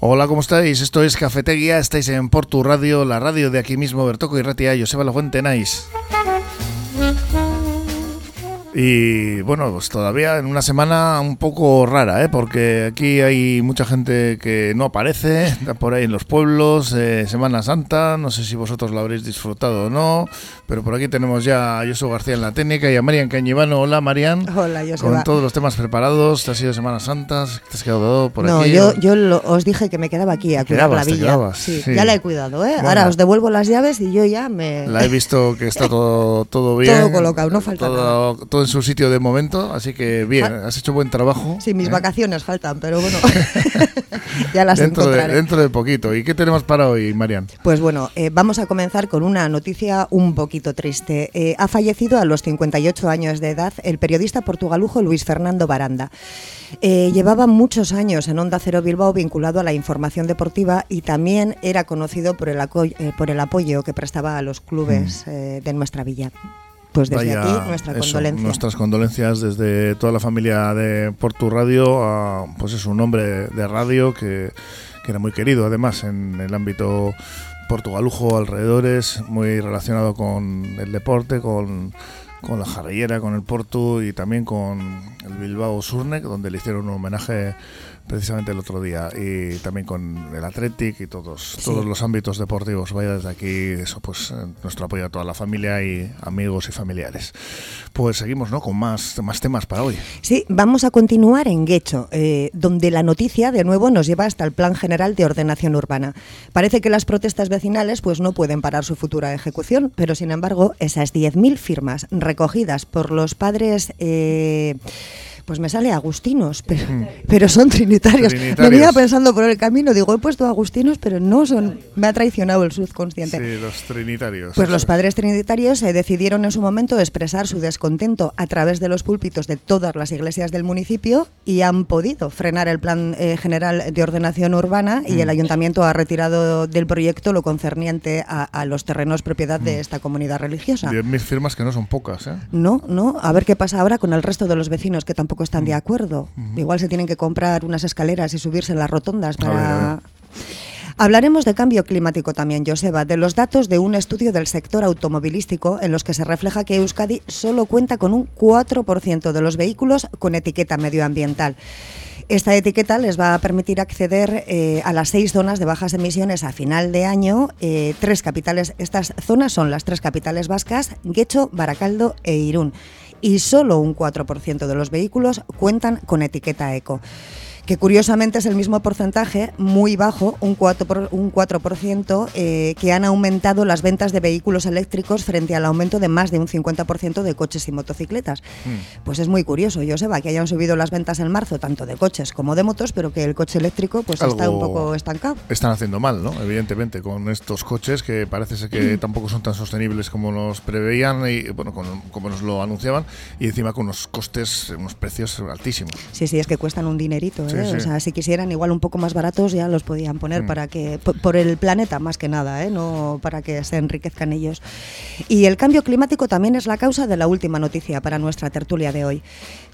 Hola, ¿cómo estáis? Esto es Cafetería, estáis en Portu Radio, la radio de aquí mismo, Bertoco y Ratia, Joseba La Fuente, Nice. Y bueno, pues todavía en una semana un poco rara, ¿eh? porque aquí hay mucha gente que no aparece, está por ahí en los pueblos, eh, Semana Santa, no sé si vosotros lo habréis disfrutado o no, pero por aquí tenemos ya a Yoso García en la técnica y a Marian Cañivano. Hola Marian. Hola. Con todos los temas preparados, ¿te has ido Semana Santa? ¿Te has quedado por no, aquí? yo, yo lo- os dije que me quedaba aquí a cuidar quedabas, la villa. quedabas, sí, sí. ya la he cuidado, ¿eh? Bueno. Ahora os devuelvo las llaves y yo ya me... La he visto que está todo, todo bien. Todo colocado, no falta todo, todo en su sitio de momento, así que bien, Ah. has hecho buen trabajo. Sí, mis ¿eh? vacaciones faltan, pero bueno, ya las dentro de, encontraré. dentro de poquito. ¿Y qué tenemos para hoy, Marian? Pues bueno, eh, vamos a comenzar con una noticia un poquito triste. Eh, ha fallecido a los 58 años de edad el periodista portugalujo Luis Fernando Baranda. Eh, llevaba muchos años en Onda Cero Bilbao vinculado a la información deportiva y también era conocido por el, eh, por el apoyo que prestaba a los clubes eh, de nuestra villa. Pues desde Vaya, aquí nuestra eso, condolencia. Nuestras condolencias desde toda la familia de Portu Radio, a, pues es un hombre de radio que, que era muy querido además en el ámbito portugalujo, alrededores, muy relacionado con el deporte, con, con la jarrillera, con el Portu y también con el Bilbao Surnek, donde le hicieron un homenaje precisamente el otro día y también con el Athletic y todos Sí. todos los ámbitos deportivos vaya desde aquí eso pues eh, nuestro apoyo a toda la familia y amigos y familiares pues seguimos no con más más temas para hoy Sí, vamos a continuar en Guecho, eh, donde la noticia de nuevo nos lleva hasta el Plan General de Ordenación Urbana. Parece que las protestas vecinales pues no pueden parar su futura ejecución, pero sin embargo esas 10.000 firmas recogidas por los padres... eh, pues me sale agustinos, pero, pero son trinitarios. Trinitarios. Venía pensando por el camino, digo, he puesto agustinos, pero no son. Me ha traicionado el subconsciente. sí los trinitarios Pues los es. padres trinitarios eh, decidieron en su momento expresar su descontento a través de los púlpitos de todas las iglesias del municipio y han podido frenar el plan eh, general de ordenación urbana y Mm. el ayuntamiento ha retirado del proyecto lo concerniente a, a los terrenos propiedad Mm. de esta comunidad religiosa. 10.000 firmas que no son pocas ¿eh? No, no, a ver qué pasa ahora con el resto de los vecinos que tampoco están de acuerdo. Igual se tienen que comprar unas escaleras y subirse en las rotondas A ver, a para... ver. Hablaremos de cambio climático también, Joseba, de los datos de un estudio del sector automovilístico en los que se refleja que Euskadi solo cuenta con un 4% de los vehículos con etiqueta medioambiental. Esta etiqueta les va a permitir acceder eh, a las seis zonas de bajas emisiones a final de año. eh, tres capitales, estas zonas son las tres capitales vascas, Guecho, Baracaldo e Irún. Y solo un 4% de los vehículos cuentan con etiqueta eco que curiosamente es el mismo porcentaje, muy bajo, un 4%, por- un 4% eh, que han aumentado las ventas de vehículos eléctricos frente al aumento de más de un 50% de coches y motocicletas. Mm. Pues es muy curioso, Joseba, que hayan subido las ventas en marzo, tanto de coches como de motos, pero que el coche eléctrico pues está un poco estancado. están haciendo mal, ¿no? Evidentemente, con estos coches que parece ser que tampoco son tan sostenibles como nos preveían y, bueno, con- como nos lo anunciaban, y encima con unos costes, unos precios altísimos. Sí, sí, es que cuestan un dinerito. Sí, ¿eh? sí. O sea, si quisieran igual un poco más baratos ya los podían poner Mm. para que por, el planeta más que nada, ¿eh? no para que se enriquezcan ellos. Y el cambio climático también es la causa de la última noticia para nuestra tertulia de hoy.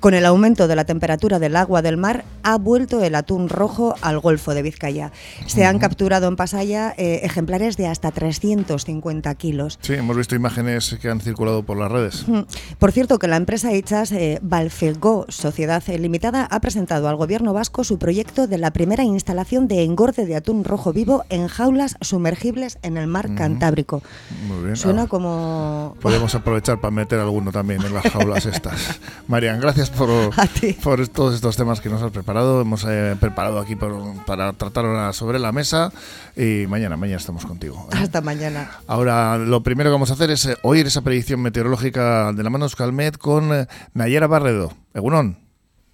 Con el aumento de la temperatura del agua del mar ha vuelto el atún rojo al Golfo de Vizcaya. Se han capturado en Pasaya eh, ejemplares de hasta 350 kilos. Sí, hemos visto imágenes que han circulado por las redes. Mm. Por cierto, que la empresa Ichas eh, Valfegó Sociedad eh, Limitada ha presentado al gobierno vasco su proyecto de la primera instalación de engorde de atún rojo vivo en jaulas sumergibles en el mar Cantábrico. Muy bien. Suena Ah, como... Podemos aprovechar para meter alguno también en las jaulas estas. Marian, gracias por, por todos estos temas que nos has preparado. Hemos eh, preparado aquí por- para tratar ahora sobre la mesa y mañana, mañana estamos contigo. ¿eh? Hasta mañana. Ahora, lo primero que vamos a hacer es eh, oír esa predicción meteorológica de la mano de Euskalmet con eh, Nayara Barredo. Egunon.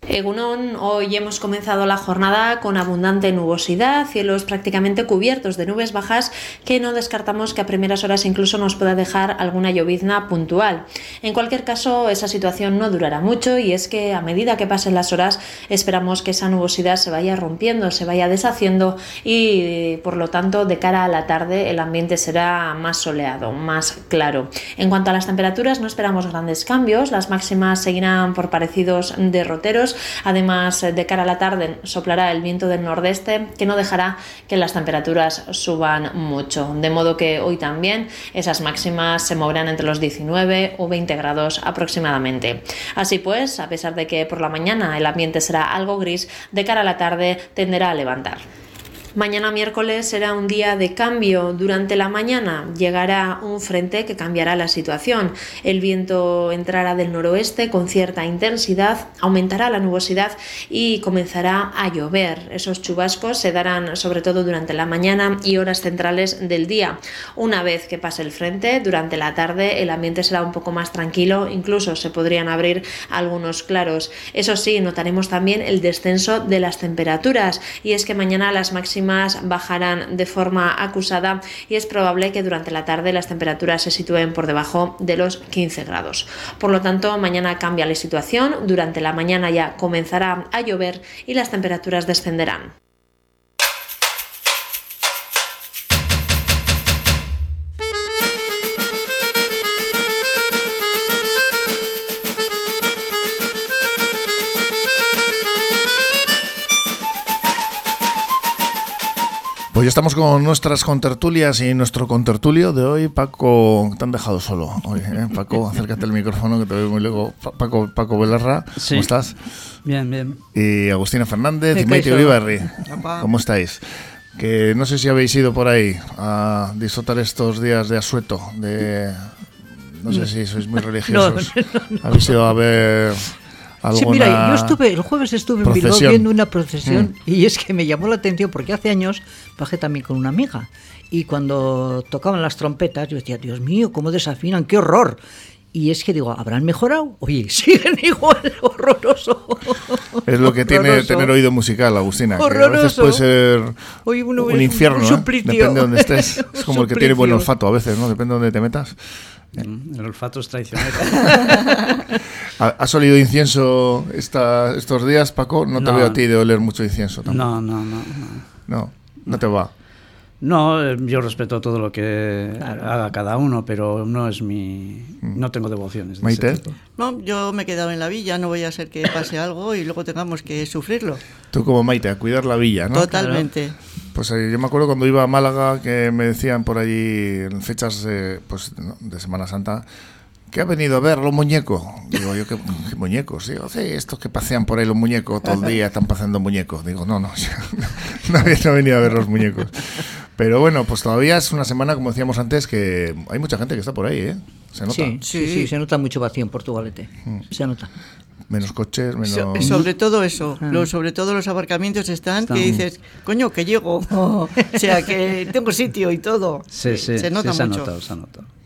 Egunon, hoy hemos comenzado la jornada con abundante nubosidad, cielos prácticamente cubiertos de nubes bajas que no descartamos que a primeras horas incluso nos pueda dejar alguna llovizna puntual. En cualquier caso, esa situación no durará mucho y es que a medida que pasen las horas esperamos que esa nubosidad se vaya rompiendo, se vaya deshaciendo y por lo tanto de cara a la tarde el ambiente será más soleado, más claro. En cuanto a las temperaturas no esperamos grandes cambios, las máximas seguirán por parecidos derroteros Además, de cara a la tarde soplará el viento del nordeste que no dejará que las temperaturas suban mucho. De modo que hoy también esas máximas se moverán entre los 19 o 20 grados aproximadamente. Así pues, a pesar de que por la mañana el ambiente será algo gris, de cara a la tarde tenderá a levantar. Mañana miércoles será un día de cambio. Durante la mañana llegará un frente que cambiará la situación. El viento entrará del noroeste con cierta intensidad, aumentará la nubosidad y comenzará a llover. Esos chubascos se darán sobre todo durante la mañana y horas centrales del día. Una vez que pase el frente, durante la tarde el ambiente será un poco más tranquilo, incluso se podrían abrir algunos claros. Eso sí, notaremos también el descenso de las temperaturas y es que mañana las máximas bajarán de forma acusada y es probable que durante la tarde las temperaturas se sitúen por debajo de los 15 grados. Por lo tanto, mañana cambia la situación, durante la mañana ya comenzará a llover y las temperaturas descenderán. Pues estamos con nuestras contertulias y nuestro contertulio de hoy. Paco, te han dejado solo hoy. ¿eh? Paco, acércate al micrófono que te veo muy luego. Paco, Paco Belarra, ¿cómo estás? Bien, bien. Y Agustina Fernández y Maite Olivarri. ¿Cómo estáis? Que no sé si habéis ido por ahí a disfrutar estos días de asueto, de... No sé si sois muy religiosos. Habéis ido a ver Sí, mira, yo estuve, el jueves estuve en Bilbao viendo una procesión mm. y es que me llamó la atención porque hace años bajé también con una amiga y cuando tocaban las trompetas yo decía, Dios mío, cómo desafinan, qué horror. Y es que digo, ¿habrán mejorado? Oye, siguen igual, horroroso. Es lo que tiene tener oído musical, Agustina. Que a veces puede ser un infierno, ¿eh? depende de donde estés. Es como el que tiene buen olfato a veces, ¿no? Depende de donde te metas. Mm, el olfato es traicionero. ¿Has olido incienso estos días, Paco? No te veo a ti de oler mucho incienso tampoco. No, no, no. No, no, te va. No, eh, yo respeto todo lo que haga cada uno, pero no es mi. Mm. No tengo devociones. ¿Maite? no, yo me he quedado en la villa, no voy a hacer que pase algo y luego tengamos que sufrirlo. Tú, como Maite, a cuidar la villa, ¿no? Totalmente. Pues eh, yo me acuerdo cuando iba a Málaga que me decían por allí en fechas pues, de Semana Santa ¿Qué ha venido a ver los muñecos? Digo yo, ¿qué, muñecos? Digo, sí, estos que pasean por ahí los muñecos todo el día están paseando muñecos. Digo, no, no, no, había venido a ver los muñecos. Pero bueno, pues todavía es una semana, como decíamos antes, que hay mucha gente que está por ahí, ¿eh? Se nota. Sí, sí, sí, se nota mucho vacío en Portugalete. Mm. Se nota. Menos coches, menos... sobre todo eso, ah. sobre todo los aparcamientos están, que dices, coño, que llego. o sea, que tengo sitio y todo. Sí, sí, se nota mucho. se ha notado.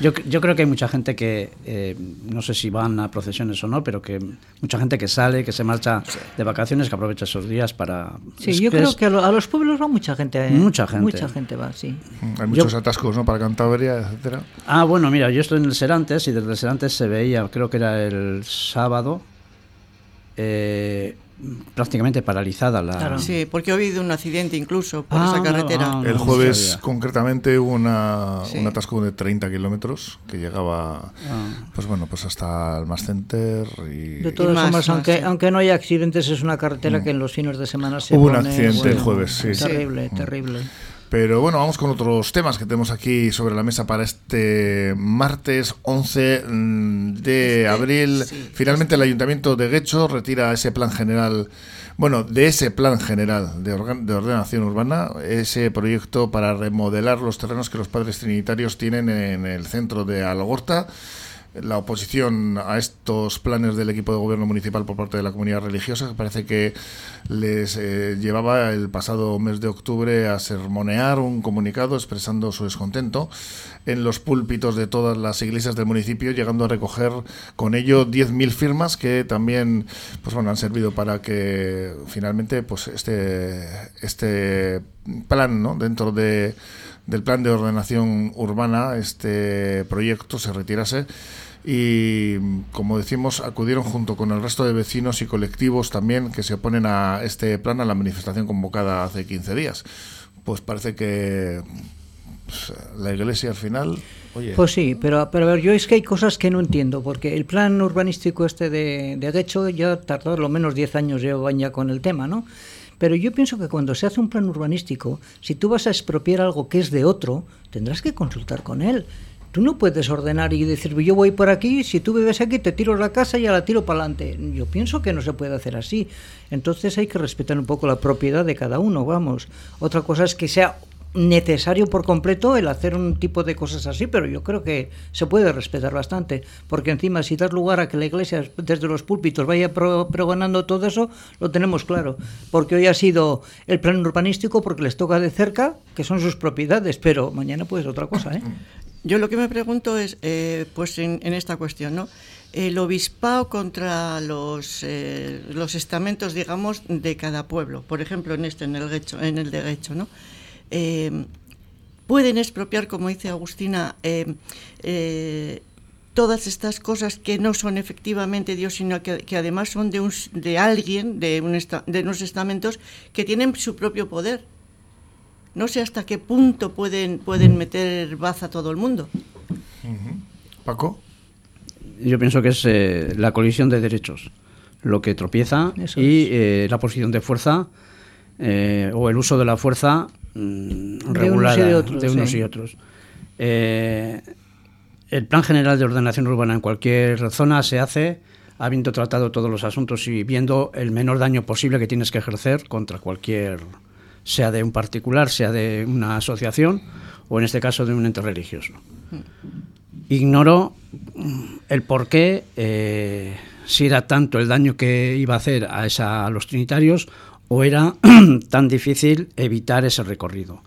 Yo, yo, creo que hay mucha gente que, eh, no sé si van a procesiones o no, pero que mucha gente que sale, que se marcha de vacaciones, que aprovecha esos días para... Sí, yo creo que a, los pueblos va mucha gente. ¿eh? Mucha gente. Mucha gente va, sí. Mm, hay muchos atascos, ¿no? Para Cantabria, etcétera. Ah, bueno, mira, yo estoy en el Serantes y desde el Serantes se veía, creo que era el sábado, eh, prácticamente paralizada la... Sí, porque ha habido un accidente incluso por esa ah, carretera. el jueves concretamente hubo una, un atasco de 30 kilómetros que llegaba ah. pues bueno, pues hasta el Mass Center y... De todas formas, aunque, aunque no haya accidentes, es una carretera mm. que en los fines de semana se Hubo un accidente el jueves, sí. Terrible, mm. terrible. Pero bueno, vamos con otros temas que tenemos aquí sobre la mesa para este martes 11 mm, de abril. Finalmente el Ayuntamiento de Guecho retira ese plan general, bueno, de ese plan general de, ordenación urbana, ese proyecto para remodelar los terrenos que los padres trinitarios tienen en el centro de Algorta la oposición a estos planes del equipo de gobierno municipal por parte de la comunidad religiosa, que parece que les eh, llevaba el pasado mes de octubre a sermonear un comunicado expresando su descontento en los púlpitos de todas las iglesias del municipio, llegando a recoger con ello 10.000 firmas que también pues bueno, han servido para que finalmente pues este, este plan ¿no? dentro de del plan de ordenación urbana, este proyecto se retirase y, como decimos, acudieron junto con el resto de vecinos y colectivos también que se oponen a este plan a la manifestación convocada hace 15 días. Pues parece que pues, la iglesia al final... Pues sí, pero, pero a ver, yo es que hay cosas que no entiendo, porque el plan urbanístico este de, de Guecho ya tardó lo menos 10 años ya con el tema, ¿no? Pero yo pienso que cuando se hace un plan urbanístico, si tú vas a expropiar algo que es de otro, tendrás que consultar con él. Tú no puedes ordenar y decir, yo voy por aquí, si tú vives aquí, te tiro la casa y ya la tiro para adelante. Yo pienso que no se puede hacer así. Entonces hay que respetar un poco la propiedad de cada uno, vamos. Otra cosa es que sea necesario por completo el hacer un tipo de cosas así, pero yo creo que se puede respetar bastante, porque encima si das lugar a que la iglesia desde los púlpitos vaya pregonando todo eso, lo tenemos claro, porque hoy ha sido el plan urbanístico porque les toca de cerca, que son sus propiedades, pero mañana puede ser otra cosa. ¿eh? Yo lo que me pregunto es, eh, pues en, esta cuestión, ¿no? El obispado contra los, eh, los estamentos, digamos, de cada pueblo. Por ejemplo, en este, en el, Guecho, en el de Guecho, ¿no? Eh, pueden expropiar, como dice Agustina, todas estas cosas que no son efectivamente Dios, sino que, además son de, un, de alguien, de, un de unos estamentos que tienen su propio poder no sé hasta qué punto pueden, pueden meter baza a todo el mundo. Paco. Yo pienso que es eh, la colisión de derechos lo que tropieza y eh, la posición de fuerza eh, o el uso de la fuerza mm, regulada de unos y otros. el plan general de ordenación urbana en cualquier zona se hace habiendo tratado todos los asuntos y viendo el menor daño posible que tienes que ejercer contra cualquier sea de un particular, sea de una asociación o en este caso de un ente religioso. Ignoro el por qué, eh, si era tanto el daño que iba a hacer a, esa, a los trinitarios o era tan difícil evitar ese recorrido.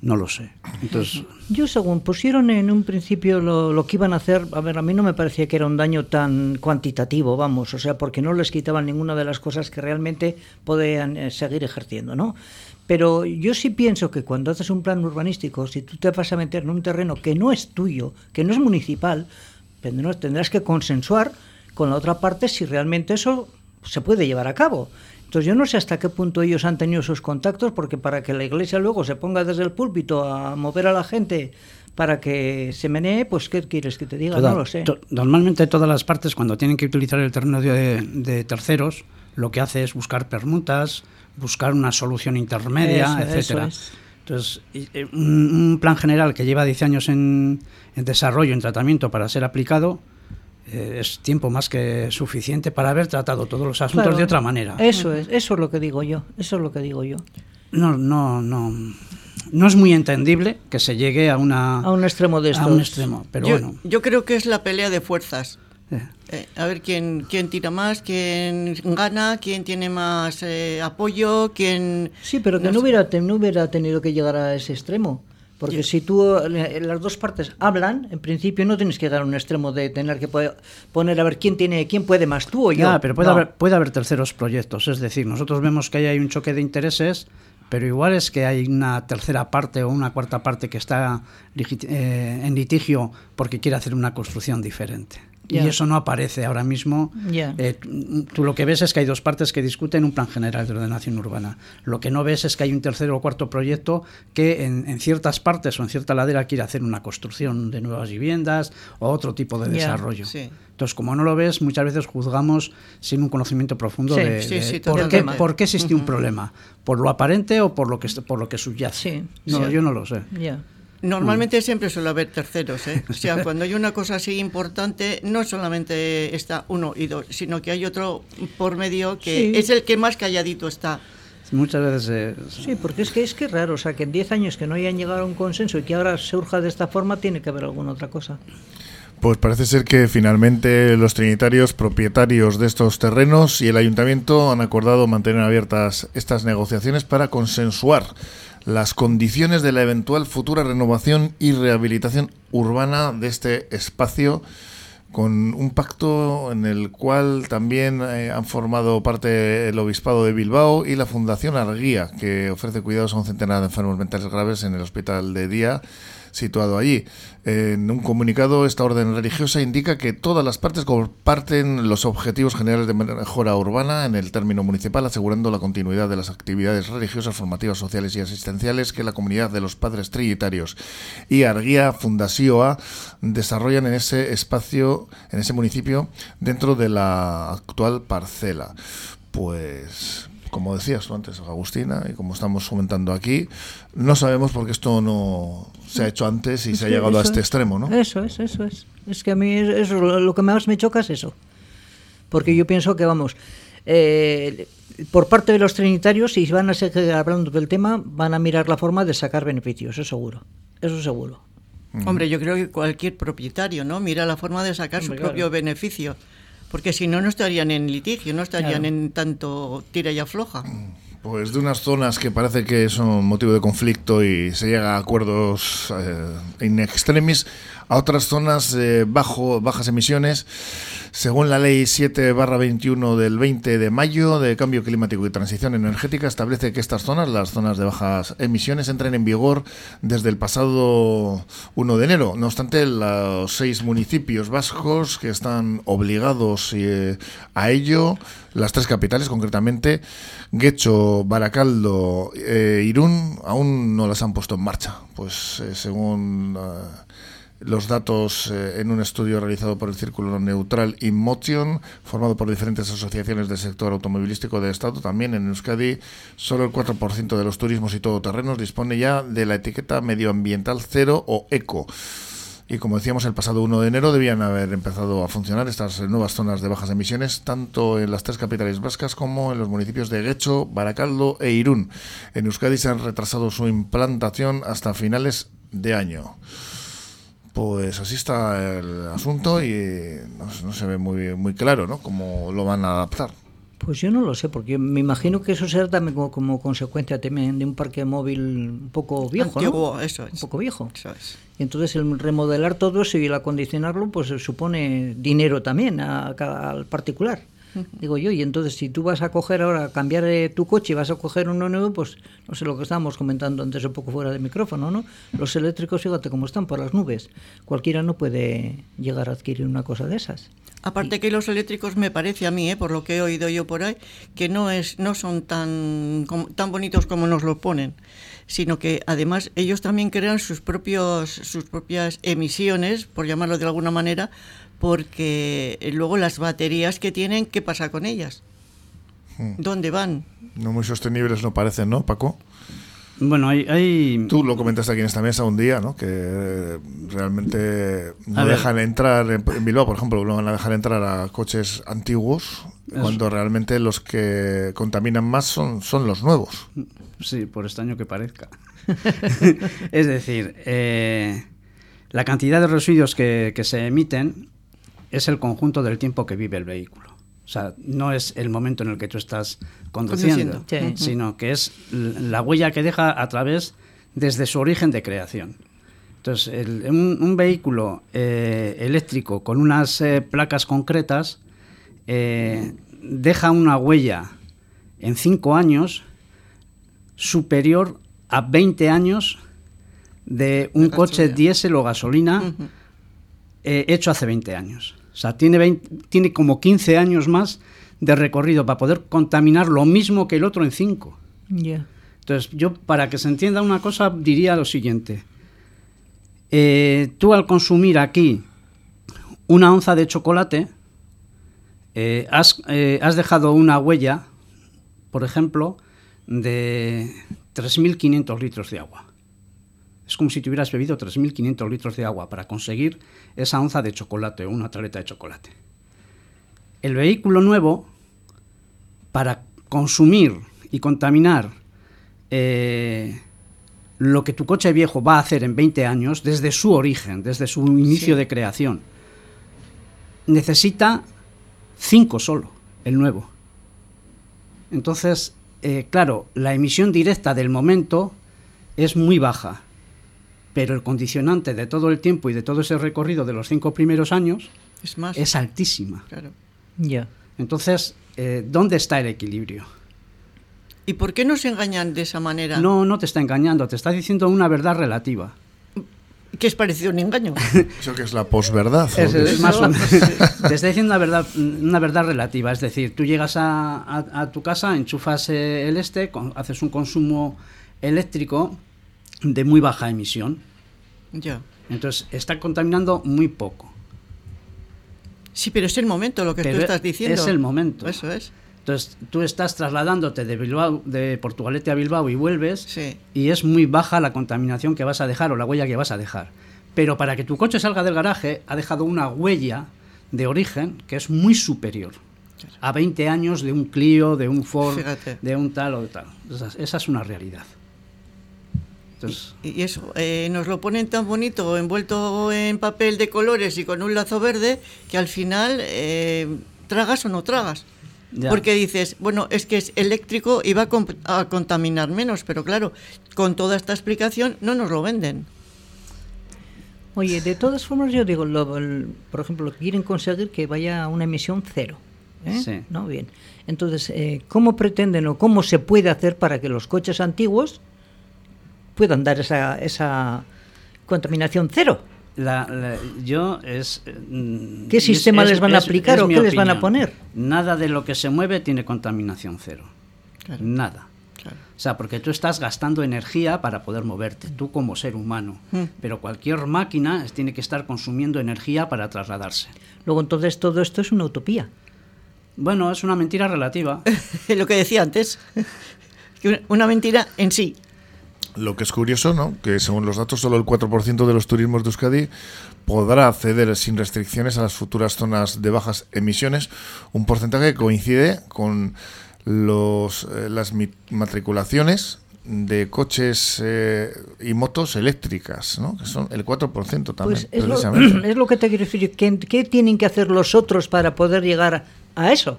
No lo sé. Entonces... Yo, según pusieron en un principio lo, lo, que iban a hacer, a ver, a mí no me parecía que era un daño tan cuantitativo, vamos, o sea, porque no les quitaban ninguna de las cosas que realmente podían eh, seguir ejerciendo, ¿no? Pero yo sí pienso que cuando haces un plan urbanístico, si tú te vas a meter en un terreno que no es tuyo, que no es municipal, tendrás que consensuar con la otra parte si realmente eso se puede llevar a cabo. Entonces yo no sé hasta qué punto ellos han tenido esos contactos, porque para que la iglesia luego se ponga desde el púlpito a mover a la gente para que se menee, pues ¿qué quieres que te diga? no lo sé. normalmente todas las partes cuando tienen que utilizar el terreno de terceros, lo que hace es buscar permutas, buscar una solución intermedia, etcétera. Entonces, eh, un, plan general que lleva 10 años en, desarrollo, en tratamiento para ser aplicado, eh, es tiempo más que suficiente para haber tratado todos los asuntos de otra manera. Eso es, eso es lo que digo yo, eso es lo que digo yo. No, no, no. No es muy entendible que se llegue a una a un extremo de A un extremo, pero bueno. Yo creo que es la pelea de fuerzas. Eh, a ver quién, quién tira más, quién gana, quién tiene más eh, apoyo, quién... Sí, pero que no, hubiera, no hubiera tenido que llegar a ese extremo. Porque si tú, eh, las dos partes hablan, en principio no tienes que a un extremo de tener que poner a ver quién tiene, quién puede más, tú o yo. pero puede, haber, puede haber terceros proyectos. Es decir, nosotros vemos que ahí hay un choque de intereses, pero igual es que hay una tercera parte o una cuarta parte que está en litigio porque quiere hacer una construcción diferente. Y eso no aparece ahora mismo. Eh, tú lo que ves es que hay dos partes que discuten un plan general de ordenación urbana. Lo que no ves es que hay un tercer o cuarto proyecto que en, ciertas partes o en cierta ladera quiere hacer una construcción de nuevas viviendas o otro tipo de desarrollo. Entonces, como no lo ves, muchas veces juzgamos sin un conocimiento profundo de, por, qué, por, qué, existe un problema. ¿Por lo aparente o por lo que, por lo que subyace? No, yo no lo sé. Normalmente siempre suele haber terceros, ¿eh? O sea, cuando hay una cosa así importante, no solamente está uno y dos, sino que hay otro por medio que es el que más calladito está. Muchas veces. Eh, sí, porque es que es que raro, o sea, que en 10 años que no hayan llegado a un consenso y que ahora surja de esta forma, tiene que haber alguna otra cosa. Pues parece ser que finalmente los trinitarios propietarios de estos terrenos y el ayuntamiento han acordado mantener abiertas estas negociaciones para consensuar las condiciones de la eventual futura renovación y rehabilitación urbana de este espacio con un pacto en el cual también eh, han formado parte el Obispado de Bilbao y la Fundación Arguía, que ofrece cuidados a un centenar de enfermos mentales graves en el hospital de día situado allí. En un comunicado, esta orden religiosa indica que todas las partes comparten los objetivos generales de mejora urbana en el término municipal, asegurando la continuidad de las actividades religiosas, formativas, sociales y asistenciales que la comunidad de los padres trinitarios y Arguía Fundación desarrollan en ese espacio, en ese municipio, dentro de la actual parcela. Pues como decías tú antes, Agustina, y como estamos comentando aquí, no sabemos por qué esto no se ha hecho antes y se ha llegado a este extremo, ¿no? Eso es, eso es. Es que a mí eso, lo que más me choca es eso. Porque yo pienso que, vamos, eh, por parte de los trinitarios, si van a seguir hablando del tema, van a mirar la forma de sacar beneficios, eso seguro. Eso seguro. Hombre, yo creo que cualquier propietario, ¿no? Mira la forma de sacar su propio beneficio porque si no, no estarían en litigio, no estarían en tanto tira y afloja. Pues de unas zonas que parece que son motivo de conflicto y se llega a acuerdos eh, in extremis, a otras zonas eh, bajo, bajas emisiones según la Ley 7-21 del 20 de mayo de Cambio Climático y Transición Energética, establece que estas zonas, las zonas de bajas emisiones, entren en vigor desde el pasado 1 de enero. No obstante, los seis municipios vascos que están obligados eh, a ello, las tres capitales concretamente, Guecho, Baracaldo, e Irún, aún no las han puesto en marcha. Pues eh, según los datos eh, en un estudio realizado por el Círculo Neutral InMotion, formado por diferentes asociaciones del sector automovilístico de Estado. También en Euskadi, solo el 4% de los turismos y todoterrenos dispone ya de la etiqueta medioambiental cero o eco. Y como decíamos, el pasado 1 de enero debían haber empezado a funcionar estas nuevas zonas de bajas emisiones, tanto en las tres capitales vascas como en los municipios de Guecho, Baracaldo e Irún. En Euskadi se han retrasado su implantación hasta finales de año. Pues así está el asunto y no, se ve muy, muy claro ¿no? cómo lo van a adaptar. Pues yo no lo sé, porque me imagino que eso será también como, consecuencia también de un parque móvil un poco viejo, Antiguo, eso es. Un poco viejo. Eso es. Y entonces el remodelar todo eso y el acondicionarlo, pues supone dinero también al particular. Digo yo, y entonces si tú vas a coger ahora, cambiar eh, tu coche y vas a coger uno nuevo, pues no sé lo que estábamos comentando antes un poco fuera del micrófono, ¿no? Los eléctricos, fíjate cómo están por las nubes. Cualquiera no puede llegar a adquirir una cosa de esas. Aparte que los eléctricos me parece a mí, ¿eh? por lo que he oído yo por ahí, que no es no son tan tan bonitos como nos lo ponen, sino que además ellos también crean sus propios sus propias emisiones, por llamarlo de alguna manera, porque luego las baterías que tienen, ¿qué pasa con ellas? Hmm. ¿Dónde van? No muy sostenibles no parecen, ¿no, Paco? Bueno, hay, Tú lo comentaste aquí en esta mesa un día, ¿no? Que realmente no dejan entrar en, Bilbao, por ejemplo, no van a dejar entrar a coches antiguos cuando realmente los que contaminan más son, son los nuevos. Sí, por extraño que parezca. es decir, eh, la cantidad de residuos que, que se emiten es el conjunto del tiempo que vive el vehículo. O sea, no es el momento en el que tú estás conduciendo, sino que es la huella que deja a través desde su origen de creación. Entonces, un, vehículo eh, eléctrico con unas eh, placas concretas eh, deja una huella en cinco años superior a 20 años de un coche diésel o gasolina hecho hace 20 años. O sea, tiene, tiene como 15 años más de recorrido para poder contaminar lo mismo que el otro en 5. Entonces, yo para que se entienda una cosa diría lo siguiente. Eh, tú al consumir aquí una onza de chocolate, eh, has, eh, has dejado una huella, por ejemplo, de 3.500 litros de agua. Es como si te hubieras bebido 3.500 litros de agua para conseguir esa onza de chocolate o una tableta de chocolate. El vehículo nuevo, para consumir y contaminar eh, lo que tu coche viejo va a hacer en 20 años, desde su origen, desde su inicio de creación, necesita 5 solo, el nuevo. Entonces, eh, claro, la emisión directa del momento es muy baja pero el condicionante de todo el tiempo y de todo ese recorrido de los cinco primeros años es, más. es altísima. Claro. Ya. Entonces, eh, ¿dónde está el equilibrio? ¿Y por qué nos engañan de esa manera? No, no te está engañando, te está diciendo una verdad relativa. ¿Qué es parecido a un engaño? Eso que es la posverdad. Es, es más o menos. Te está diciendo una verdad, una verdad relativa. Es decir, tú llegas a, a, a tu casa, enchufas eh, el este, con, haces un consumo eléctrico de muy baja emisión. Ya. Entonces, está contaminando muy poco. Sí, pero es el momento lo que Pero tú estás diciendo. Es el momento. Eso es. Entonces, tú estás trasladándote de Bilbao, de Portugalete a Bilbao y vuelves, Sí. y es muy baja la contaminación que vas a dejar o la huella que vas a dejar. Pero para que tu coche salga del garaje, ha dejado una huella de origen que es muy superior a 20 años de un Clio, de un Ford, Fíjate. de un tal o de tal. Esa, esa es una realidad. Y, y eso, eh, nos lo ponen tan bonito, envuelto en papel de colores y con un lazo verde, que al final eh, tragas o no tragas. Ya. Porque dices, bueno, es que es eléctrico y va a, contaminar menos, pero claro, con toda esta explicación no nos lo venden. Oye, de todas formas yo digo, lo- el- por ejemplo, quieren conseguir que vaya a una emisión cero. ¿eh? Sí. ¿No? Bien. Entonces, eh, ¿cómo pretenden o cómo se puede hacer para que los coches antiguos puedan dar esa, esa contaminación cero? la- la- yo es. mm, ¿Qué sistema es- les van a aplicar es o qué les van a poner? Nada de lo que se mueve tiene contaminación cero. Claro. Nada. Claro. O sea, porque tú estás gastando energía para poder moverte, tú como ser humano. Mm. Pero cualquier máquina tiene que estar consumiendo energía para trasladarse. Luego, entonces, todo esto es una utopía. Bueno, es una mentira relativa. lo que decía antes, una mentira en sí. Lo que es curioso, ¿no? Que según los datos, solo el 4% de los turismos de Euskadi podrá acceder sin restricciones a las futuras zonas de bajas emisiones, un porcentaje que coincide con los, eh, las matriculaciones de coches eh, y motos eléctricas, ¿no? Que son el 4% también, Pues es lo, precisamente. es lo que te quiero decir. ¿Qué, qué tienen que hacer los otros para poder llegar a eso?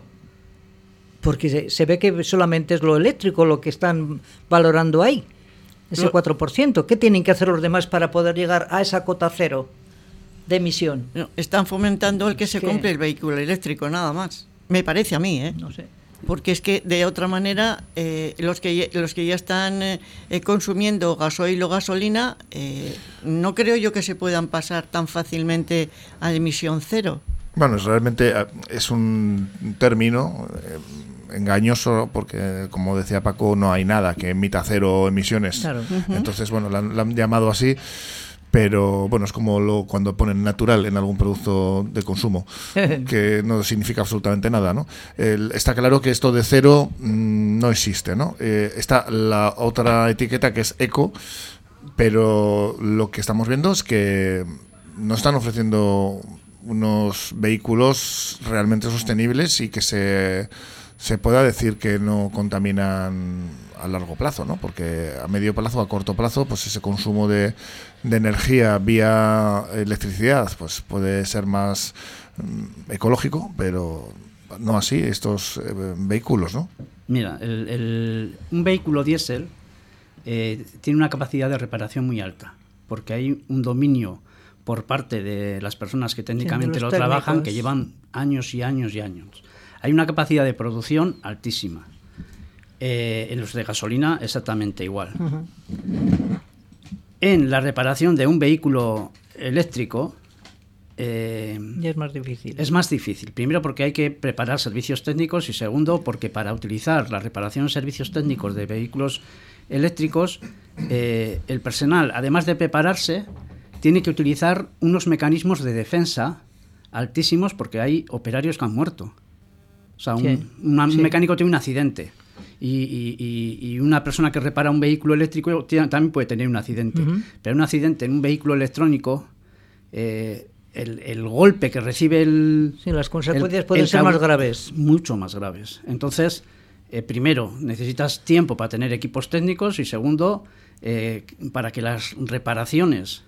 Porque se, se ve que solamente es lo eléctrico lo que están valorando ahí, ese Lo- 4%. ¿Qué tienen que hacer los demás para poder llegar a esa cota cero de emisión? No, están fomentando el que se ¿Qué? compre el vehículo eléctrico, nada más. Me parece a mí, ¿eh? No sé. Porque es que de otra manera eh, los que ya- los que ya están eh, eh, consumiendo gasoil o gasolina eh, no creo yo que se puedan pasar tan fácilmente a emisión cero. Bueno, es realmente eh, es un término eh, engañoso porque, como decía Paco, no hay nada que emita cero emisiones. Claro. Entonces, bueno, la, la han llamado así, pero bueno, es como lo, cuando ponen natural en algún producto de consumo, que no significa absolutamente nada, ¿no? El- está claro que esto de cero mm, no existe, ¿no? Eh, está la otra etiqueta que es eco, pero lo que estamos viendo es que no están ofreciendo unos vehículos realmente sostenibles y que se, se pueda decir que no contaminan a largo plazo, ¿no? Porque a medio plazo, a corto plazo, pues ese consumo de, de energía vía electricidad, pues puede ser más mm, ecológico, pero no así estos eh, vehículos, ¿no? Mira, el- el- un vehículo diésel eh, tiene una capacidad de reparación muy alta, porque hay un dominio por parte de las personas que técnicamente lo trabajan que llevan años y años y años. Hay una capacidad de producción altísima. Eh, en los de gasolina exactamente igual. En la reparación de un vehículo eléctrico eh, Ya es más difícil. es más difícil. Primero porque hay que preparar servicios técnicos y segundo porque para utilizar la reparación de servicios técnicos de vehículos eléctricos, eh, el personal, además de prepararse, tiene que utilizar unos mecanismos de defensa altísimos porque hay operarios que han muerto. O sea, un, Sí, una- un sí. mecánico tiene un accidente. Y, y- y- y una persona que repara un vehículo eléctrico tiene- también puede tener un accidente. Pero un accidente en un vehículo electrónico, eh, el, el golpe que recibe el, Sí, las consecuencias el- pueden el ser más graves. Mucho más graves. Entonces, eh, primero, necesitas tiempo para tener equipos técnicos y segundo, eh, para que las reparaciones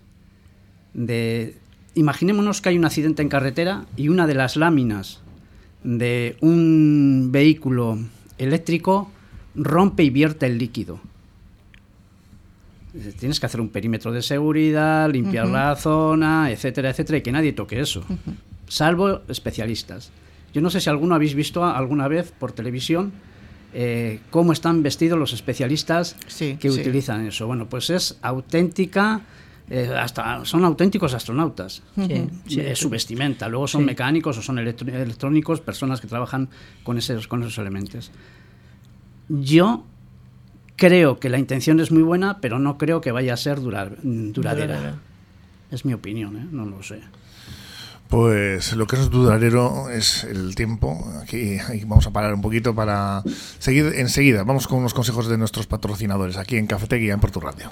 de... Imaginémonos que hay un accidente en carretera y una de las láminas de un vehículo eléctrico rompe y vierte el líquido. tienes que hacer un perímetro de seguridad, limpiar la zona, etcétera, etcétera, y que nadie toque eso, salvo especialistas. Yo no sé si alguno habéis visto alguna vez por televisión eh, cómo están vestidos los especialistas que utilizan eso. Bueno, pues es auténtica. Eh, hasta son auténticos astronautas. Es su vestimenta. Luego son mecánicos o son electrónicos personas que trabajan con esos con esos elementos. Yo creo que la intención es muy buena pero no creo que vaya a ser duradera. Es mi opinión ¿eh? no lo sé. Pues lo que es duradero es el tiempo. Aquí, vamos a parar un poquito para seguir enseguida. Vamos con unos consejos de nuestros patrocinadores aquí en Cafetería en Porto Radio.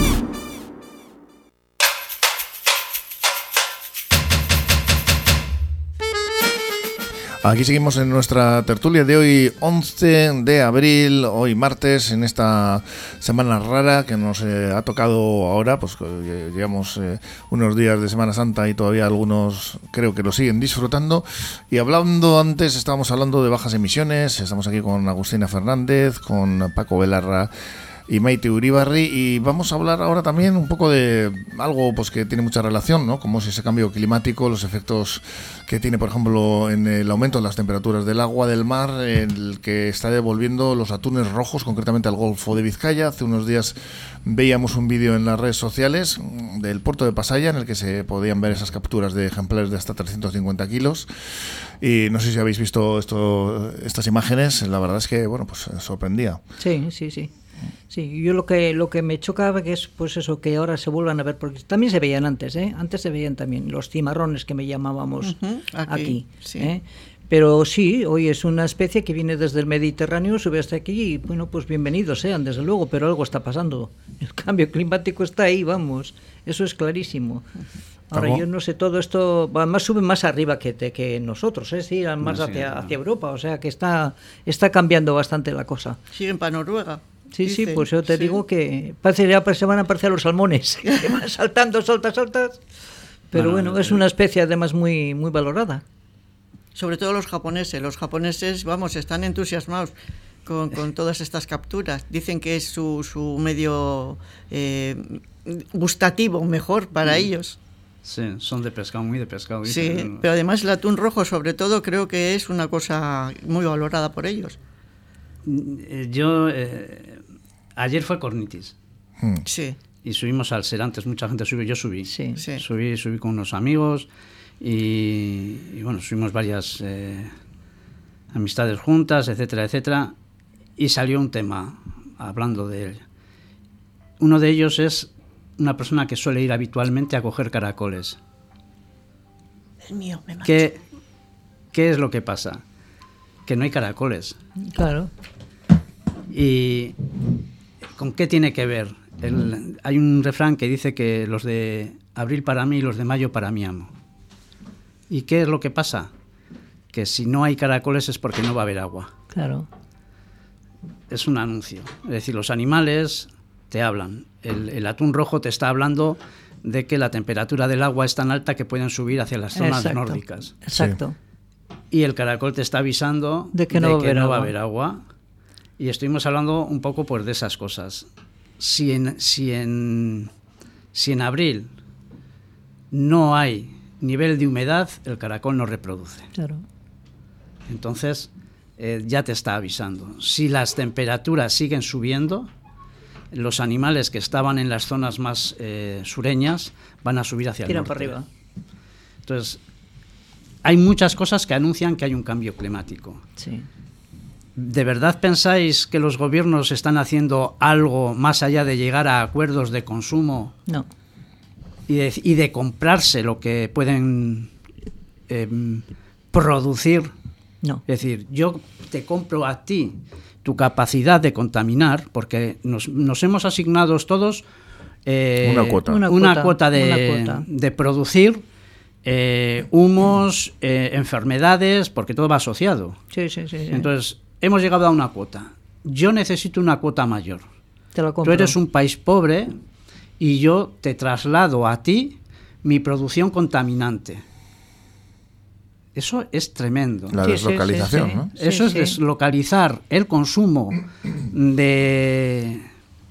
Aquí seguimos en nuestra tertulia de hoy, 11 de abril, hoy martes, en esta semana rara que nos eh, ha tocado ahora, pues eh, llevamos eh, unos días de Semana Santa y todavía algunos creo que lo siguen disfrutando. Y hablando antes, estábamos hablando de bajas emisiones, estamos aquí con Agustina Fernández, con Paco Belarra y Maite Uribarri y vamos a hablar ahora también un poco de algo pues que tiene mucha relación, ¿no? Como es ese cambio climático, los efectos que tiene, por ejemplo, en el aumento de las temperaturas del agua del mar, el que está devolviendo los atunes rojos, concretamente al Golfo de Vizcaya. Hace unos días veíamos un vídeo en las redes sociales del puerto de Pasaya en el que se podían ver esas capturas de ejemplares de hasta 350 kilos. Y no sé si habéis visto esto, estas imágenes, la verdad es que, bueno, pues sorprendía. Sí, sí, sí. Sí, yo lo que lo que me chocaba que es pues eso que ahora se vuelvan a ver porque también se veían antes, ¿eh? Antes se veían también los cimarrones que me llamábamos aquí, ¿eh? Pero sí, hoy es una especie que viene desde el Mediterráneo, sube hasta aquí y bueno, pues bienvenidos sean, desde luego, pero algo está pasando. El cambio climático está ahí, vamos, eso es clarísimo. Ahora yo no sé, todo esto, además sube más arriba que, que nosotros, ¿eh? sí, más hacia, hacia Europa, o sea que está, está cambiando bastante la cosa. Siguen para Noruega. Sí, sí, pues yo te digo que parece, ya se van a aparecer los salmones, que van saltando, saltas, saltas. Pero bueno, es una especie además muy, muy valorada. Sobre todo los japoneses. Los japoneses, vamos, están entusiasmados con, con todas estas capturas. Dicen que es su, su medio eh, gustativo mejor para mm. ellos. Sí, son de pescado, muy de pescado. Sí, pero además el atún rojo, sobre todo, creo que es una cosa muy valorada por ellos. Mm, yo eh, Ayer fue Cornitis. Hmm. Sí. Y subimos al Serantes, mucha gente subió, yo subí. Sí. Subí, subí con unos amigos y, bueno, subimos varias eh, amistades juntas, etcétera, etcétera. Y salió un tema hablando de él. Uno de ellos es una persona que suele ir habitualmente a coger caracoles. El mío, me ¿Qué, ¿Qué es lo que pasa? Que no hay caracoles. Claro. Y ¿Con qué tiene que ver? hay un refrán que dice que los de abril para mí y los de mayo para mi amo. ¿Y qué es lo que pasa? Que si no hay caracoles es porque no va a haber agua. Claro. Es un anuncio. Es decir, los animales te hablan. El, atún rojo te está hablando de que la temperatura del agua es tan alta que pueden subir hacia las zonas nórdicas. Exacto. Y el caracol te está avisando de que no, va, a haber agua y estuvimos hablando un poco pues, de esas cosas. Si en, si en, si en abril no hay nivel de humedad, el caracol no reproduce. Claro. Entonces, eh, ya te está avisando. Si las temperaturas siguen subiendo, los animales que estaban en las zonas más eh, sureñas van a subir hacia el norte. para arriba. Entonces, hay muchas cosas que anuncian que hay un cambio climático. Sí. ¿De verdad pensáis que los gobiernos están haciendo algo más allá de llegar a acuerdos de consumo? No. Y de, y de comprarse lo que pueden em, producir no. Es decir, yo te compro a ti tu capacidad de contaminar, porque nos, hemos asignado todos eh, una cuota, una, cuota, de, producir eh, humos, eh, enfermedades, porque todo va asociado. Sí, sí, sí, Entonces, hemos llegado a una cuota. Yo necesito una cuota mayor. Te lo Tú eres un país pobre y yo te traslado a ti mi producción contaminante. Eso es tremendo. La deslocalización, ¿no? Eso es deslocalizar el consumo de,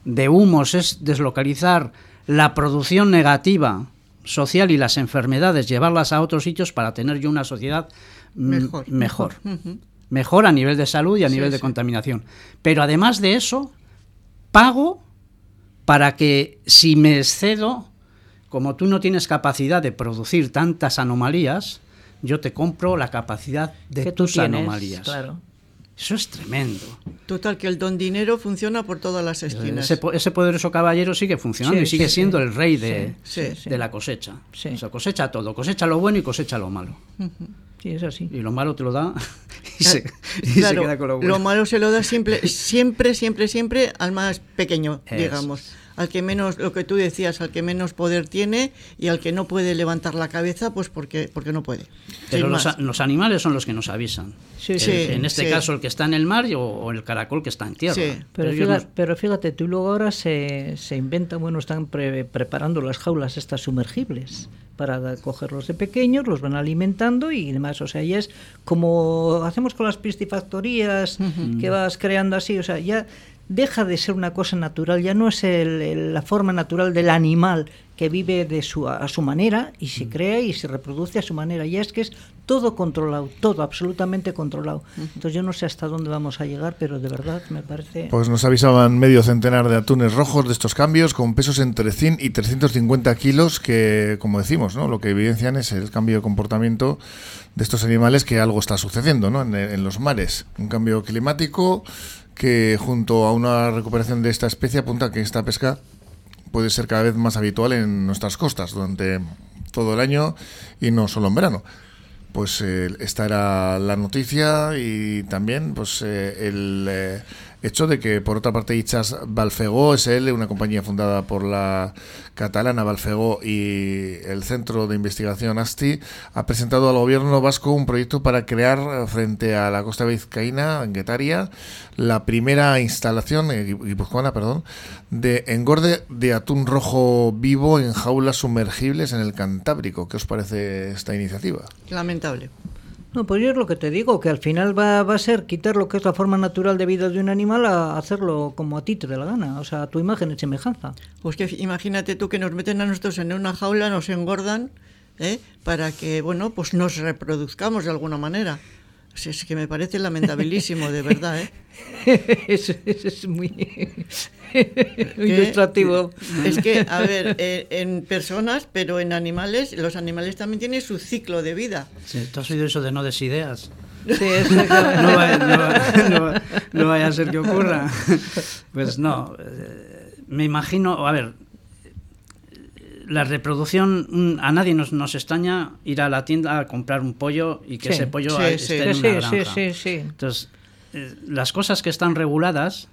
de humos, es deslocalizar la producción negativa social y las enfermedades, llevarlas a otros sitios para tener yo una sociedad mejor. Mejor, mejor a nivel de salud y a nivel de contaminación. Pero además de eso, pago para que si me excedo, como tú no tienes capacidad de producir tantas anomalías, yo te compro la capacidad de tus anomalías. Claro. Eso es tremendo. Total, que el don dinero funciona por todas las esquinas. Ese, poderoso caballero sigue funcionando y sigue siendo el rey de, de la cosecha. O sea, cosecha todo, cosecha lo bueno y cosecha lo malo. Sí, es así. Y lo malo te lo da y, se, queda con lo bueno. Lo malo se lo da siempre, siempre, siempre, siempre al más pequeño, digamos al que menos, lo que tú decías, al que menos poder tiene y al que no puede levantar la cabeza, pues porque, porque no puede. Pero los, animales son los que nos avisan. Sí, en este caso el que está en el mar o, el caracol que está en tierra. Pero, fíjate, pero, fíjate, tú luego ahora se, se inventa, bueno, están preparando las jaulas estas sumergibles para cogerlos de pequeños, los van alimentando y demás. O sea, ya es como hacemos con las piscifactorías, que vas creando así, o sea, ya deja de ser una cosa natural, ya no es la forma natural del animal que vive de su, a su manera y se mm. crea y se reproduce a su manera, ya es que es todo controlado, todo absolutamente controlado. Entonces yo no sé hasta dónde vamos a llegar, pero de verdad me parece... Pues nos avisaban medio centenar de atunes rojos de estos cambios con pesos entre 100 y 350 kilos que, como decimos, ¿no? lo que evidencian es el cambio de comportamiento de estos animales que algo está sucediendo ¿no? en, en los mares. Un cambio climático que junto a una recuperación de esta especie apunta que esta pesca puede ser cada vez más habitual en nuestras costas durante todo el año y no solo en verano. Pues eh, esta era la noticia y también pues eh, el eh, hecho de que, por otra parte, Ichas Balfegó SL, una compañía fundada por la catalana Balfegó y el Centro de Investigación ASTI, ha presentado al gobierno vasco un proyecto para crear, frente a la costa vizcaína, en Guetaria, la primera instalación, eh, guipuzcoana, perdón, de engorde de atún rojo vivo en jaulas sumergibles en el Cantábrico. ¿Qué os parece esta iniciativa? Lamentable. No, pues yo es lo que te digo, que al final va, va, a ser quitar lo que es la forma natural de vida de un animal a hacerlo como a ti te dé la gana, o sea, a tu imagen y semejanza. Pues que imagínate tú que nos meten a nosotros en una jaula, nos engordan, ¿eh? para que, bueno, pues nos reproduzcamos de alguna manera. Es que me parece lamentabilísimo, de verdad, ¿eh? es, es muy ilustrativo. Es que, a ver, eh, en personas, pero en animales, los animales también tienen su ciclo de vida. Sí, ¿Tú has oído eso de no des ideas? Sí, no, vaya, no, vaya a ser que ocurra. Pues no, eh, me imagino, a ver, la reproducción, mm, a nadie nos, nos extraña ir a la tienda a comprar un pollo y que ese pollo esté en una granja. Entonces, eh, las cosas que están reguladas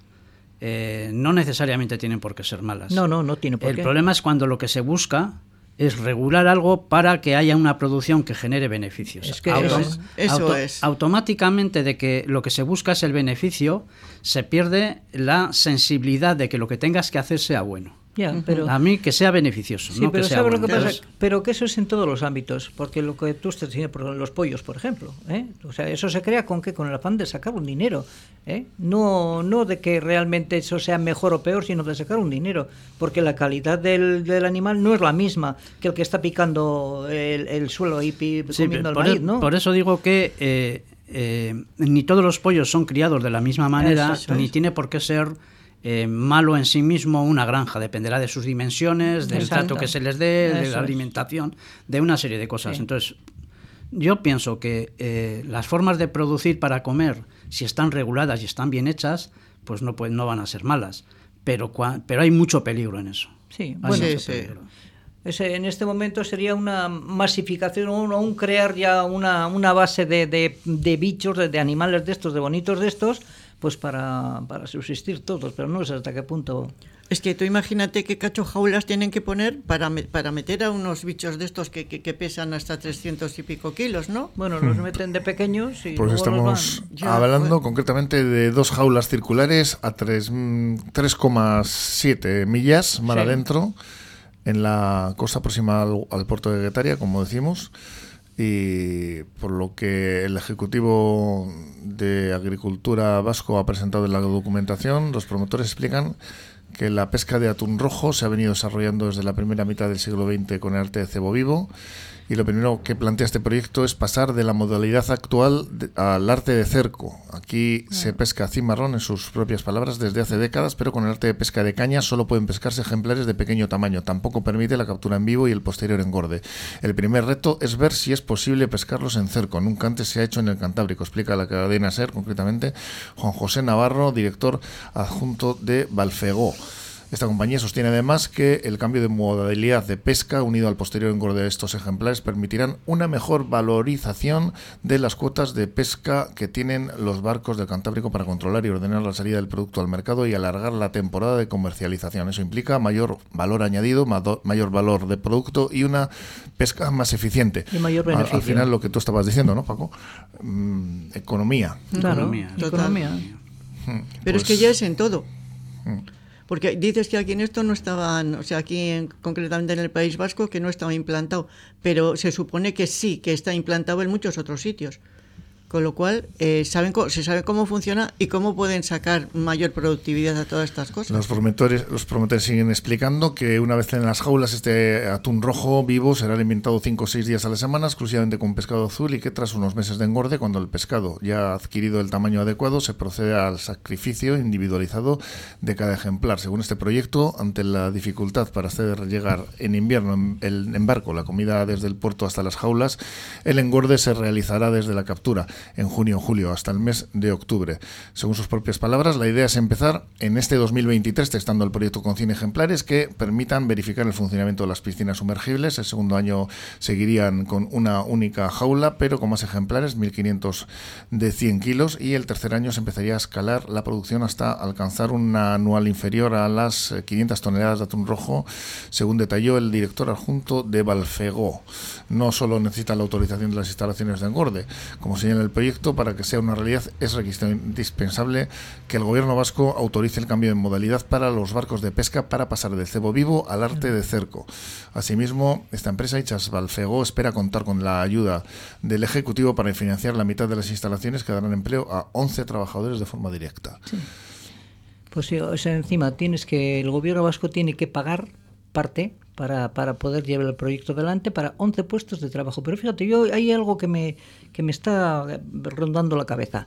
eh, no necesariamente tienen por qué ser malas. No, no, no tiene por El qué. El problema es cuando lo que se busca es regular algo para que haya una producción que genere beneficios. Es que eso, es. Automáticamente de que lo que se busca es el beneficio, se pierde la sensibilidad de que lo que tengas que hacer sea bueno. Pero, a mí que sea beneficioso. Sí, pero que lo que pasa? Pero que eso es en todos los ámbitos, porque lo que tú estás diciendo, por los pollos, por ejemplo, ¿eh? o sea, eso se crea con qué, con el afán de sacar un dinero, ¿eh? no, no de que realmente eso sea mejor o peor, sino de sacar un dinero, porque la calidad del, del animal no es la misma que el que está picando el, suelo y comiendo el maíz, e- ¿no? Por eso digo que eh, eh, ni todos los pollos son criados de la misma manera, ni tiene por qué ser eh, malo en sí mismo una granja. Dependerá de sus dimensiones, del trato que se les dé, de la alimentación, de una serie de cosas. Entonces, yo pienso que eh, las formas de producir para comer, si están reguladas y están bien hechas, pues no, pues no van a ser malas. Pero, pero hay mucho peligro en eso. Sí, bueno, Ese, en este momento sería una masificación o un, crear ya una, una base de, de, de bichos, de, de, animales de estos, de bonitos de estos, pues para, para subsistir todos, pero no sé hasta qué punto. Es que tú imagínate qué cacho jaulas tienen que poner para, para meter a unos bichos de estos que, que, pesan hasta 300 y pico kilos, ¿no? Bueno, los hmm. meten de pequeños y. Pues estamos hablando concretamente de dos jaulas circulares a 3,7 millas mar adentro, en la costa próxima al, al puerto de Guetaria, como decimos y por lo que el Ejecutivo de Agricultura Vasco ha presentado en la documentación, los promotores explican que la pesca de atún rojo se ha venido desarrollando desde la primera mitad del siglo XX con el arte de cebo vivo y lo primero que plantea este proyecto es pasar de la modalidad actual al arte de cerco. Aquí se pesca cimarrón en sus propias palabras desde hace décadas, pero con el arte de pesca de caña solo pueden pescarse ejemplares de pequeño tamaño. Tampoco permite la captura en vivo y el posterior engorde. El primer reto es ver si es posible pescarlos en cerco. Nunca antes se ha hecho en el Cantábrico, explica la cadena SER, concretamente Juan José Navarro, director adjunto de Balfegó. Esta compañía sostiene además que el cambio de modalidad de pesca unido al posterior engorde de estos ejemplares permitirán una mejor valorización de las cuotas de pesca que tienen los barcos del Cantábrico para controlar y ordenar la salida del producto al mercado y alargar la temporada de comercialización. Eso implica mayor valor añadido, mayor valor de producto y una pesca más eficiente. Y mayor beneficio. Al, final lo que tú estabas diciendo, ¿no, Paco? Mm, economía. economía. economía. Hmm, Pero es que pues ya es en todo. Hmm. Porque dices que aquí en esto no estaban, o sea, aquí en, concretamente en el País Vasco, que no estaba implantado, pero se supone que sí, que está implantado en muchos otros sitios. Con lo cual, eh, saben se sabe cómo funciona y cómo pueden sacar mayor productividad a todas estas cosas. Los promotores, los promotores siguen explicando que una vez en las jaulas este atún rojo vivo será alimentado 5 o 6 días a la semana exclusivamente con pescado azul y que tras unos meses de engorde, cuando el pescado ya ha adquirido el tamaño adecuado, se procede al sacrificio individualizado de cada ejemplar. Según este proyecto, ante la dificultad para hacer llegar en invierno en, el, en barco la comida desde el puerto hasta las jaulas, el engorde se realizará desde la captura en junio o julio, hasta el mes de octubre. Según sus propias palabras, la idea es empezar en este 2023 testando el proyecto con 100 ejemplares que permitan verificar el funcionamiento de las piscinas sumergibles. El segundo año seguirían con una única jaula, pero con más ejemplares, 1.500 de 100 kilos, y el tercer año se empezaría a escalar la producción hasta alcanzar una anual inferior a las 500 toneladas de atún rojo, según detalló el director adjunto de Balfegó. No solo necesita la autorización de las instalaciones de engorde, como señala el proyecto, para que sea una realidad, es requisito indispensable que el gobierno vasco autorice el cambio de modalidad para los barcos de pesca para pasar del cebo vivo al arte de cerco. Asimismo, esta empresa, Ichas Balfego, espera contar con la ayuda del Ejecutivo para financiar la mitad de las instalaciones que darán empleo a 11 trabajadores de forma directa. Pues encima tienes que el gobierno vasco tiene que pagar parte para, poder llevar el proyecto adelante para 11 puestos de trabajo. Pero fíjate, yo hay algo que me, que me está rondando la cabeza.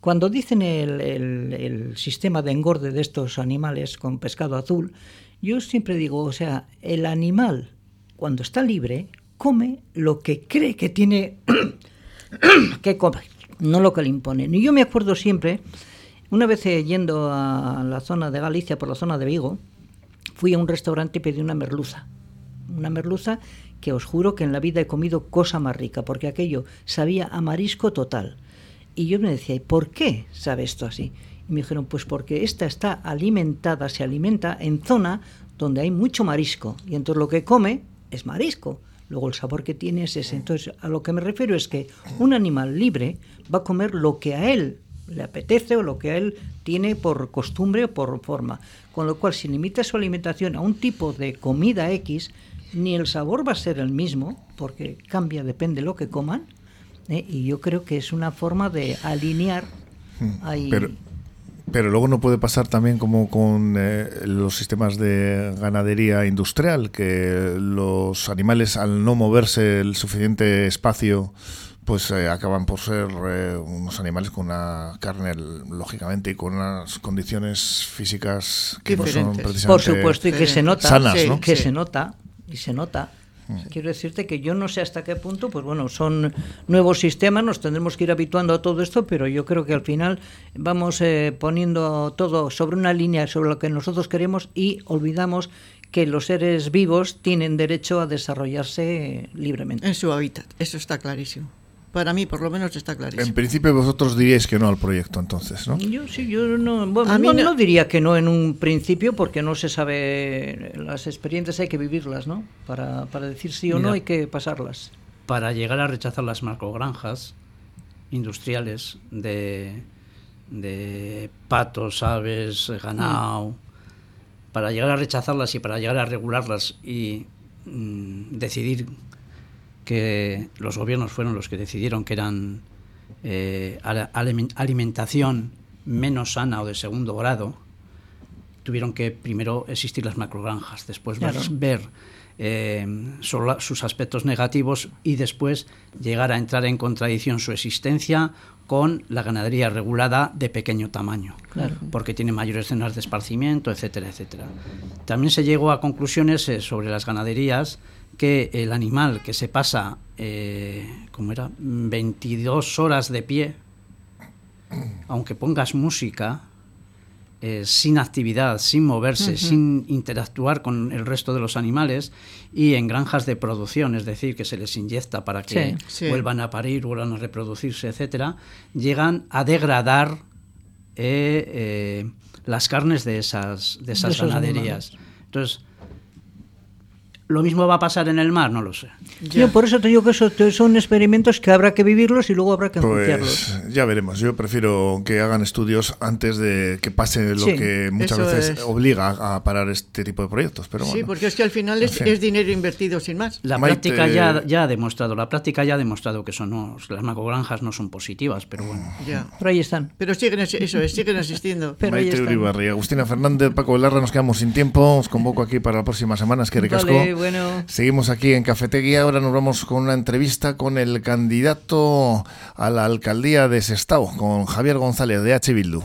Cuando dicen el, el, el, sistema de engorde de estos animales con pescado azul, yo siempre digo, o sea, el animal cuando está libre come lo que cree que tiene que comer, no lo que le imponen. Y yo me acuerdo siempre, una vez eh, yendo a la zona de Galicia, por la zona de Vigo, fui a un restaurante y pedí una merluza. Una merluza que os juro que en la vida he comido cosa más rica, porque aquello sabía a marisco total. Y yo me decía, ¿y por qué sabe esto así? Y me dijeron, pues porque esta está alimentada, se alimenta en zona donde hay mucho marisco. Y entonces lo que come es marisco. Luego el sabor que tiene es ese. Entonces a lo que me refiero es que un animal libre va a comer lo que a él le apetece o lo que a él tiene por costumbre o por forma. Con lo cual, si limita su alimentación a un tipo de comida X, ni el sabor va a ser el mismo, porque cambia, depende de lo que coman, ¿eh? y yo creo que es una forma de alinear hmm. ahí. Pero luego no puede pasar también como con eh, los sistemas de ganadería industrial, que los animales al no moverse el suficiente espacio, pues eh, acaban por ser eh, unos animales con una carne, lógicamente, y con unas condiciones físicas que no son precisamente Por supuesto, y que se nota, sanas, que se nota, y se nota. Quiero decirte que yo no sé hasta qué punto, pues bueno, son nuevos sistemas, nos tendremos que ir habituando a todo esto, pero yo creo que al final vamos eh, poniendo todo sobre una línea, sobre lo que nosotros queremos y olvidamos que los seres vivos tienen derecho a desarrollarse libremente. En su hábitat, eso está clarísimo. Para mí, por lo menos, está clarísimo. En principio, vosotros diríais que no al proyecto, entonces, ¿no? Yo sí, yo no, bueno, no, diría que no en un principio, porque no se sabe. Las experiencias hay que vivirlas, ¿no? Para, para decir sí o no hay que pasarlas. Para llegar a rechazar las macrogranjas industriales de, de patos, aves, ganado, para llegar a rechazarlas y para llegar a regularlas y mm, decidir que los gobiernos fueron los que decidieron que eran eh, alimentación menos sana o de segundo grado, tuvieron que primero existir las macrogranjas, después ver, eh, sus aspectos negativos y después llegar a entrar en contradicción su existencia con la ganadería regulada de pequeño tamaño, porque tiene mayores zonas de esparcimiento, etcétera, etcétera. También se llegó a conclusiones eh, sobre las ganaderías que el animal que se pasa, eh, ¿cómo era? 22 horas de pie, aunque pongas música, eh, sin actividad, sin moverse, sin interactuar con el resto de los animales y en granjas de producción, es decir, que se les inyecta para que vuelvan a parir, vuelvan a reproducirse, etcétera, llegan a degradar eh, las carnes de esas, de esas ganaderías. Entonces, ¿Lo mismo va a pasar en el mar? No lo sé. Yo por eso te digo que eso son experimentos que habrá que vivirlos y luego habrá que pues, Ya veremos. Yo prefiero que hagan estudios antes de que pase lo que muchas veces obliga a parar este tipo de proyectos. Pero sí, porque es que al final es, dinero invertido sin más. La práctica ya, ya ha demostrado, la práctica ya ha demostrado que son no, las macogranjas no son positivas, pero bueno. Ya. Pero ahí están. Pero siguen eso siguen existiendo. Pero Maite Agustina Fernández, Paco Velarra, nos quedamos sin tiempo. Os convoco aquí para la próxima semana. Es que recasco bueno. Seguimos aquí en Cafetería. Ahora nos vamos con una entrevista con el candidato a la alcaldía de Sestao, con Javier González de H. Bildu.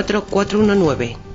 419.